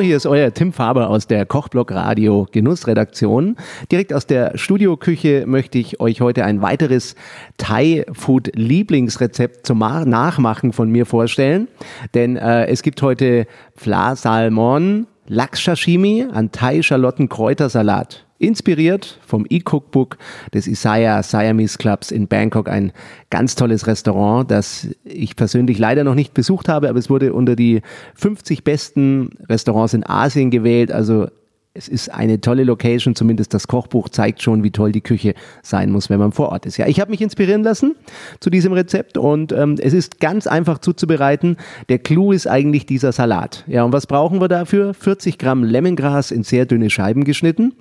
hier ist euer Tim Faber aus der Kochblock Radio Genussredaktion. Direkt aus der Studioküche möchte ich euch heute ein weiteres Thai-Food-Lieblingsrezept zum Nachmachen von mir vorstellen. Denn äh, es gibt heute Fla Salmon, Lachs-Sashimi, an Thai-Schalotten-Kräutersalat. Inspiriert vom E-Cookbook des Isaiah Siamese Clubs in Bangkok, ein ganz tolles Restaurant, das ich persönlich leider noch nicht besucht habe, aber es wurde unter die 50 besten Restaurants in Asien gewählt. Also es ist eine tolle Location, zumindest das Kochbuch zeigt schon, wie toll die Küche sein muss, wenn man vor Ort ist. Ja, ich habe mich inspirieren lassen zu diesem Rezept und ähm, es ist ganz einfach zuzubereiten. Der Clou ist eigentlich dieser Salat. Ja, und was brauchen wir dafür? 40 Gramm Lemongras in sehr dünne Scheiben geschnitten.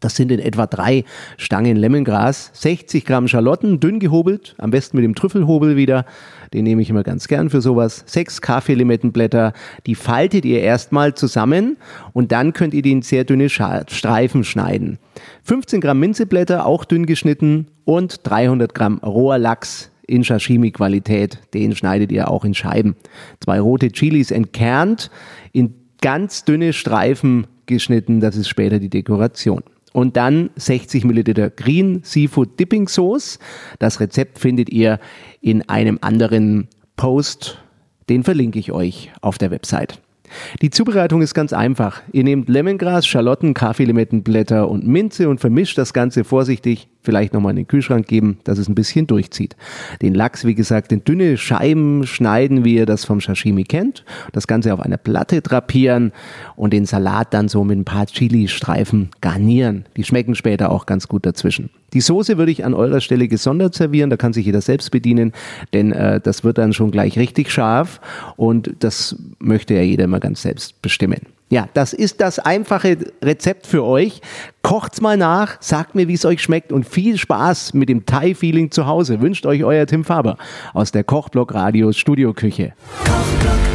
Das sind in etwa drei Stangen Lemongras, 60 Gramm Schalotten, dünn gehobelt, am besten mit dem Trüffelhobel wieder. Den nehme ich immer ganz gern für sowas. Sechs Kaffeelimettenblätter, die faltet ihr erstmal zusammen und dann könnt ihr die in sehr dünne Streifen schneiden. 15 Gramm Minzeblätter, auch dünn geschnitten und 300 Gramm roher Lachs in Sashimi-Qualität. Den schneidet ihr auch in Scheiben. Zwei rote Chilis entkernt, in ganz dünne Streifen geschnitten. Das ist später die Dekoration und dann 60 Milliliter Green Seafood Dipping Sauce. Das Rezept findet ihr in einem anderen Post, den verlinke ich euch auf der Website. Die Zubereitung ist ganz einfach. Ihr nehmt Lemongras, Schalotten, Kaffeelimettenblätter und Minze und vermischt das Ganze vorsichtig vielleicht nochmal in den Kühlschrank geben, dass es ein bisschen durchzieht. Den Lachs, wie gesagt, in dünne Scheiben schneiden, wie ihr das vom Sashimi kennt. Das Ganze auf einer Platte drapieren und den Salat dann so mit ein paar Chili-Streifen garnieren. Die schmecken später auch ganz gut dazwischen. Die Soße würde ich an eurer Stelle gesondert servieren, da kann sich jeder selbst bedienen, denn äh, das wird dann schon gleich richtig scharf und das möchte ja jeder immer ganz selbst bestimmen. Ja, das ist das einfache Rezept für euch. Kocht's mal nach, sagt mir, wie es euch schmeckt und viel Spaß mit dem Thai-Feeling zu Hause. Wünscht euch euer Tim Faber aus der Kochblock Radios Studioküche. Kochblock.